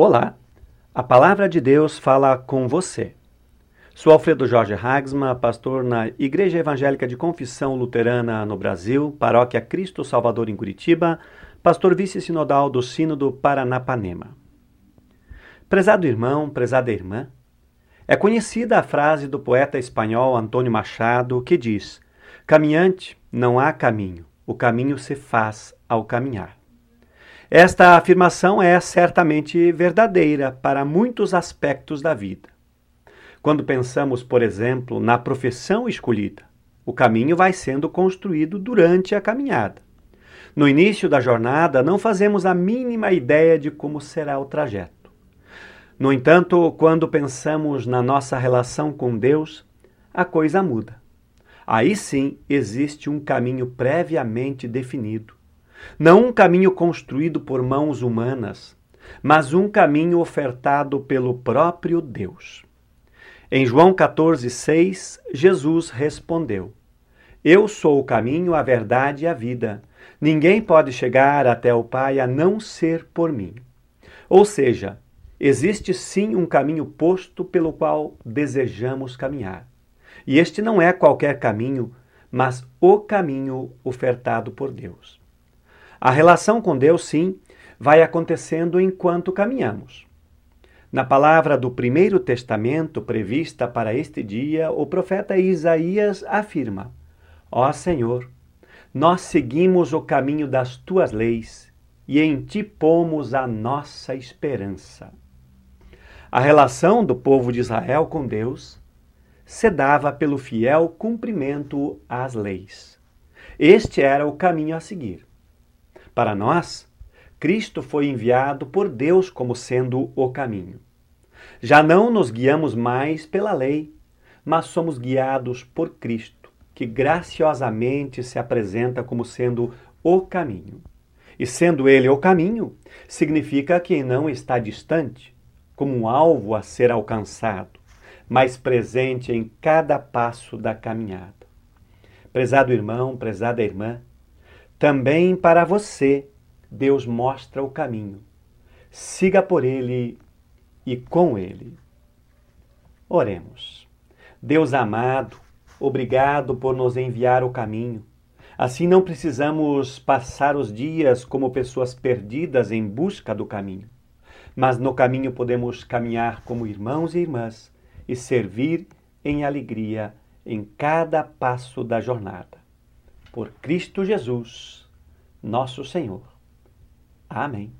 Olá, a palavra de Deus fala com você. Sou Alfredo Jorge Hagsma, pastor na Igreja Evangélica de Confissão Luterana no Brasil, Paróquia Cristo Salvador em Curitiba, pastor vice-sinodal do Sínodo Paranapanema. Prezado irmão, prezada irmã, é conhecida a frase do poeta espanhol Antônio Machado que diz: Caminhante, não há caminho, o caminho se faz ao caminhar. Esta afirmação é certamente verdadeira para muitos aspectos da vida. Quando pensamos, por exemplo, na profissão escolhida, o caminho vai sendo construído durante a caminhada. No início da jornada, não fazemos a mínima ideia de como será o trajeto. No entanto, quando pensamos na nossa relação com Deus, a coisa muda. Aí sim existe um caminho previamente definido não um caminho construído por mãos humanas, mas um caminho ofertado pelo próprio Deus. Em João 14,6, Jesus respondeu: Eu sou o caminho, a verdade e a vida. Ninguém pode chegar até o Pai a não ser por mim. Ou seja, existe sim um caminho posto pelo qual desejamos caminhar. E este não é qualquer caminho, mas o caminho ofertado por Deus. A relação com Deus, sim, vai acontecendo enquanto caminhamos. Na palavra do primeiro testamento prevista para este dia, o profeta Isaías afirma: Ó Senhor, nós seguimos o caminho das tuas leis e em ti pomos a nossa esperança. A relação do povo de Israel com Deus se dava pelo fiel cumprimento às leis. Este era o caminho a seguir. Para nós, Cristo foi enviado por Deus como sendo o caminho. Já não nos guiamos mais pela lei, mas somos guiados por Cristo, que graciosamente se apresenta como sendo o caminho. E sendo ele o caminho, significa que não está distante, como um alvo a ser alcançado, mas presente em cada passo da caminhada. Prezado irmão, prezada irmã, também para você, Deus mostra o caminho. Siga por ele e com ele. Oremos. Deus amado, obrigado por nos enviar o caminho. Assim não precisamos passar os dias como pessoas perdidas em busca do caminho, mas no caminho podemos caminhar como irmãos e irmãs e servir em alegria em cada passo da jornada por Cristo Jesus, nosso Senhor. Amém.